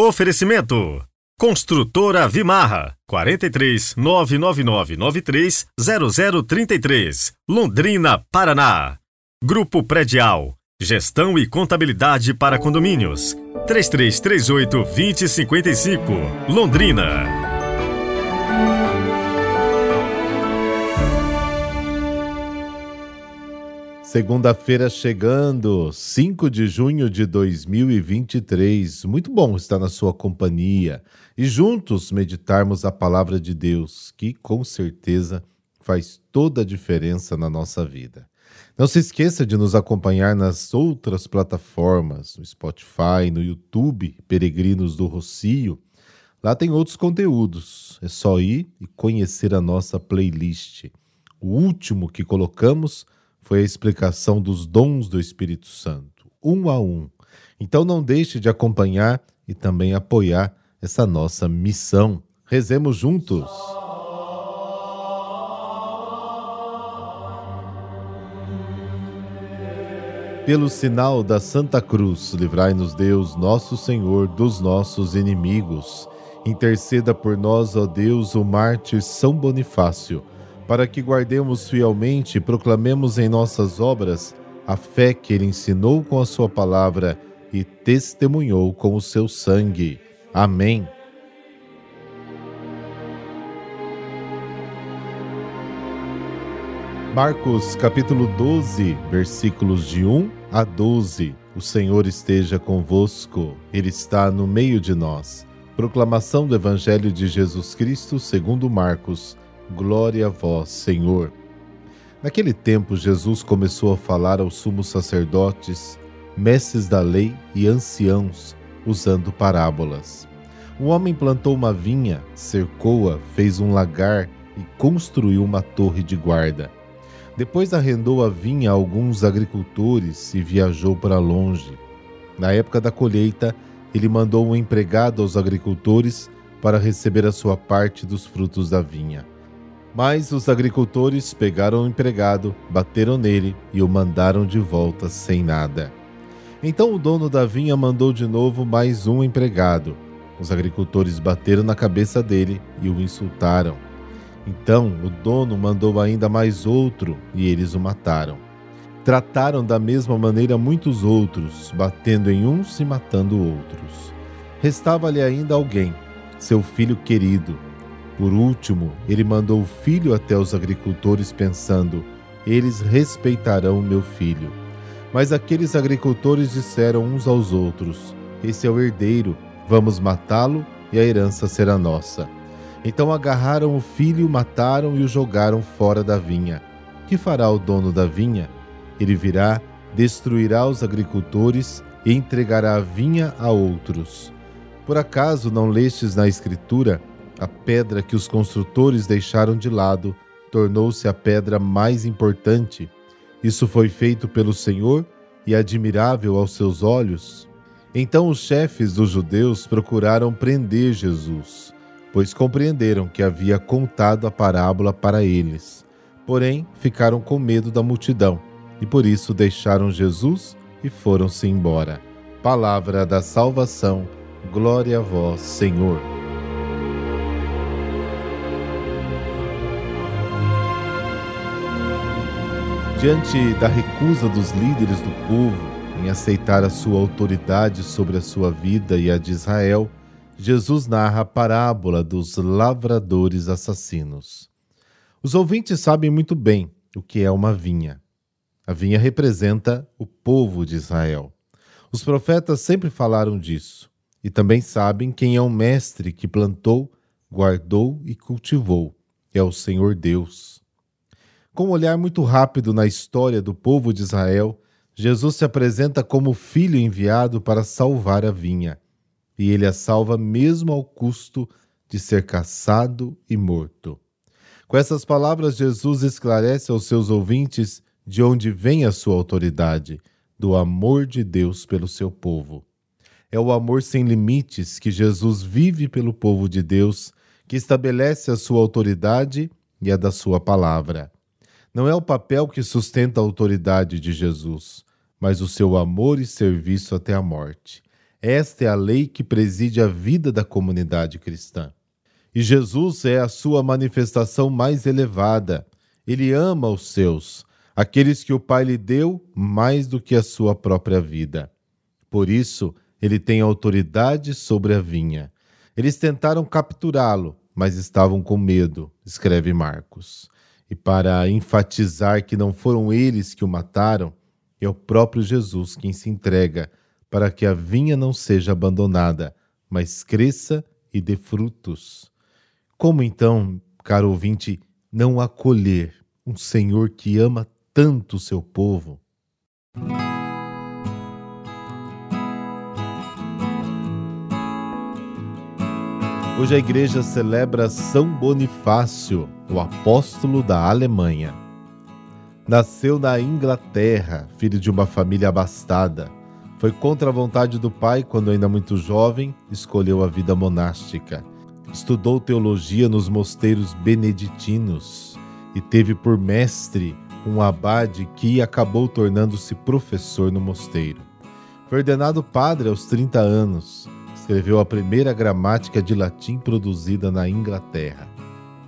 Oferecimento: Construtora Vimarra 43 99993 0033, Londrina, Paraná. Grupo Predial Gestão e Contabilidade para Condomínios 3338 2055, Londrina. Segunda-feira chegando, 5 de junho de 2023. Muito bom estar na sua companhia e juntos meditarmos a palavra de Deus, que com certeza faz toda a diferença na nossa vida. Não se esqueça de nos acompanhar nas outras plataformas, no Spotify, no YouTube, Peregrinos do Rocio. Lá tem outros conteúdos. É só ir e conhecer a nossa playlist. O último que colocamos foi a explicação dos dons do Espírito Santo, um a um. Então não deixe de acompanhar e também apoiar essa nossa missão. Rezemos juntos. Pelo sinal da Santa Cruz, livrai-nos Deus, nosso Senhor, dos nossos inimigos. Interceda por nós, ó Deus, o mártir São Bonifácio para que guardemos fielmente e proclamemos em nossas obras a fé que ele ensinou com a sua palavra e testemunhou com o seu sangue. Amém. Marcos capítulo 12, versículos de 1 a 12. O Senhor esteja convosco, Ele está no meio de nós. Proclamação do Evangelho de Jesus Cristo segundo Marcos Glória a vós, Senhor. Naquele tempo, Jesus começou a falar aos sumos sacerdotes, mestres da lei e anciãos, usando parábolas. Um homem plantou uma vinha, cercou-a, fez um lagar e construiu uma torre de guarda. Depois arrendou a vinha a alguns agricultores e viajou para longe. Na época da colheita, ele mandou um empregado aos agricultores para receber a sua parte dos frutos da vinha. Mas os agricultores pegaram o empregado, bateram nele e o mandaram de volta sem nada. Então o dono da vinha mandou de novo mais um empregado. Os agricultores bateram na cabeça dele e o insultaram. Então o dono mandou ainda mais outro e eles o mataram. Trataram da mesma maneira muitos outros, batendo em uns e matando outros. Restava-lhe ainda alguém, seu filho querido por último, ele mandou o filho até os agricultores, pensando: Eles respeitarão meu filho. Mas aqueles agricultores disseram uns aos outros: Esse é o herdeiro, vamos matá-lo e a herança será nossa. Então agarraram o filho, mataram e o jogaram fora da vinha. Que fará o dono da vinha? Ele virá, destruirá os agricultores e entregará a vinha a outros. Por acaso não lestes na Escritura? A pedra que os construtores deixaram de lado tornou-se a pedra mais importante. Isso foi feito pelo Senhor e admirável aos seus olhos. Então os chefes dos judeus procuraram prender Jesus, pois compreenderam que havia contado a parábola para eles. Porém, ficaram com medo da multidão e por isso deixaram Jesus e foram-se embora. Palavra da salvação, glória a vós, Senhor. Diante da recusa dos líderes do povo em aceitar a sua autoridade sobre a sua vida e a de Israel, Jesus narra a parábola dos lavradores assassinos. Os ouvintes sabem muito bem o que é uma vinha. A vinha representa o povo de Israel. Os profetas sempre falaram disso e também sabem quem é o mestre que plantou, guardou e cultivou. É o Senhor Deus. Com um olhar muito rápido na história do povo de Israel, Jesus se apresenta como filho enviado para salvar a vinha. E ele a salva mesmo ao custo de ser caçado e morto. Com essas palavras, Jesus esclarece aos seus ouvintes de onde vem a sua autoridade, do amor de Deus pelo seu povo. É o amor sem limites que Jesus vive pelo povo de Deus, que estabelece a sua autoridade e a da sua palavra. Não é o papel que sustenta a autoridade de Jesus, mas o seu amor e serviço até a morte. Esta é a lei que preside a vida da comunidade cristã. E Jesus é a sua manifestação mais elevada. Ele ama os seus, aqueles que o Pai lhe deu mais do que a sua própria vida. Por isso, ele tem autoridade sobre a vinha. Eles tentaram capturá-lo, mas estavam com medo, escreve Marcos. E para enfatizar que não foram eles que o mataram, é o próprio Jesus quem se entrega para que a vinha não seja abandonada, mas cresça e dê frutos. Como então, caro ouvinte, não acolher um Senhor que ama tanto o seu povo? Hoje a igreja celebra São Bonifácio, o apóstolo da Alemanha. Nasceu na Inglaterra, filho de uma família abastada. Foi contra a vontade do pai quando ainda muito jovem, escolheu a vida monástica. Estudou teologia nos mosteiros beneditinos e teve por mestre um abade que acabou tornando-se professor no mosteiro. Foi ordenado padre aos 30 anos escreveu a primeira gramática de latim produzida na Inglaterra.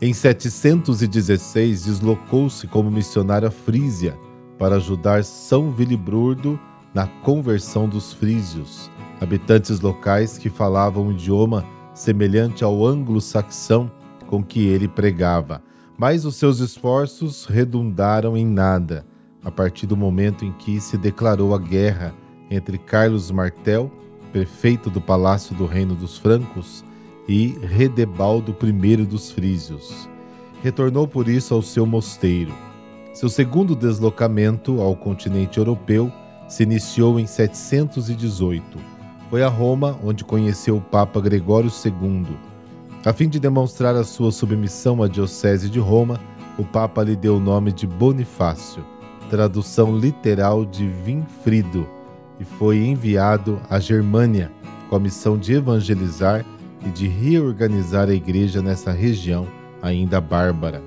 Em 716, deslocou-se como missionário à Frísia para ajudar São Viliburdo na conversão dos frísios, habitantes locais que falavam um idioma semelhante ao anglo-saxão com que ele pregava. Mas os seus esforços redundaram em nada, a partir do momento em que se declarou a guerra entre Carlos Martel prefeito do palácio do reino dos Francos, e Redebaldo I dos Frísios. Retornou por isso ao seu mosteiro. Seu segundo deslocamento ao continente europeu se iniciou em 718. Foi a Roma onde conheceu o Papa Gregório II. A fim de demonstrar a sua submissão à Diocese de Roma, o Papa lhe deu o nome de Bonifácio, tradução literal de Vinfrido e foi enviado à Germânia com a missão de evangelizar e de reorganizar a igreja nessa região ainda bárbara.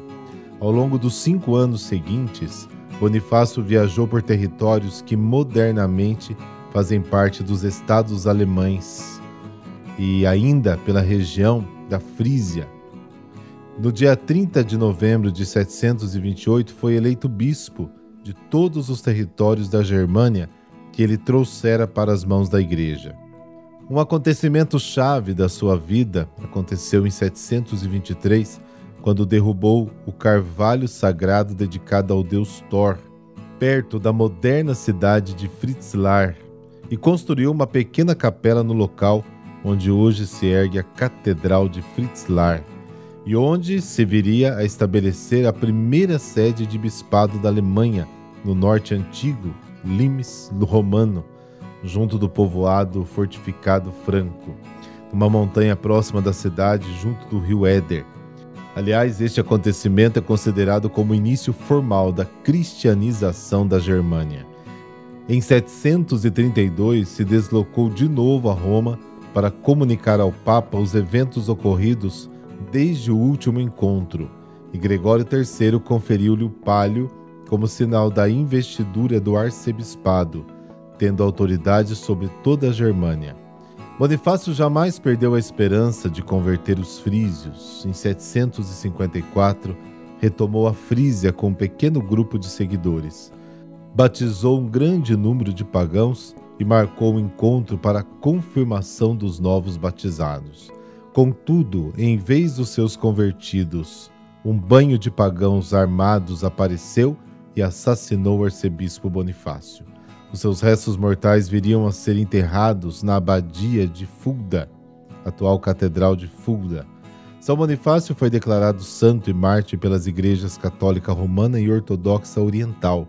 Ao longo dos cinco anos seguintes, Bonifácio viajou por territórios que modernamente fazem parte dos estados alemães e ainda pela região da Frísia. No dia 30 de novembro de 728, foi eleito bispo de todos os territórios da Germânia que ele trouxera para as mãos da igreja. Um acontecimento chave da sua vida aconteceu em 723, quando derrubou o carvalho sagrado dedicado ao deus Thor, perto da moderna cidade de Fritzlar, e construiu uma pequena capela no local onde hoje se ergue a Catedral de Fritzlar, e onde se viria a estabelecer a primeira sede de bispado da Alemanha, no norte antigo, Limes Romano, junto do povoado fortificado franco, numa montanha próxima da cidade, junto do rio Éder. Aliás, este acontecimento é considerado como o início formal da cristianização da Germânia. Em 732, se deslocou de novo a Roma para comunicar ao Papa os eventos ocorridos desde o último encontro, e Gregório III conferiu-lhe o palio como sinal da investidura do arcebispado, tendo autoridade sobre toda a Germânia. Bonifácio jamais perdeu a esperança de converter os frísios. Em 754, retomou a Frísia com um pequeno grupo de seguidores. Batizou um grande número de pagãos e marcou um encontro para a confirmação dos novos batizados. Contudo, em vez dos seus convertidos, um banho de pagãos armados apareceu e assassinou o arcebispo Bonifácio. Os seus restos mortais viriam a ser enterrados na abadia de Fulda, atual Catedral de Fulda. São Bonifácio foi declarado santo e mártir pelas igrejas católica romana e ortodoxa oriental,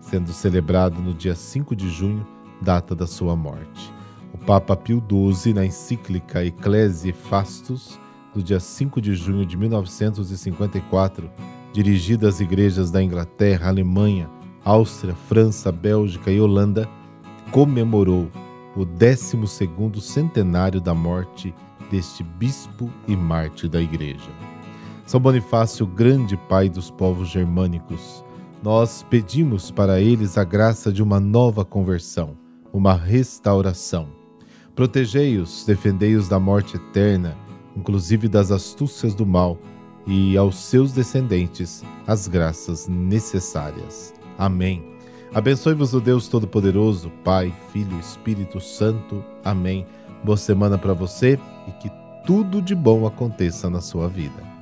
sendo celebrado no dia 5 de junho, data da sua morte. O Papa Pio XII, na encíclica Ecclesiae Fastus, do dia 5 de junho de 1954, dirigida às igrejas da Inglaterra, Alemanha, Áustria, França, Bélgica e Holanda, comemorou o 12º centenário da morte deste bispo e mártir da igreja. São Bonifácio, grande pai dos povos germânicos, nós pedimos para eles a graça de uma nova conversão, uma restauração. Protegei-os, defendei-os da morte eterna, inclusive das astúcias do mal, e aos seus descendentes as graças necessárias. Amém. Abençoe-vos o Deus Todo-Poderoso, Pai, Filho e Espírito Santo. Amém. Boa semana para você e que tudo de bom aconteça na sua vida.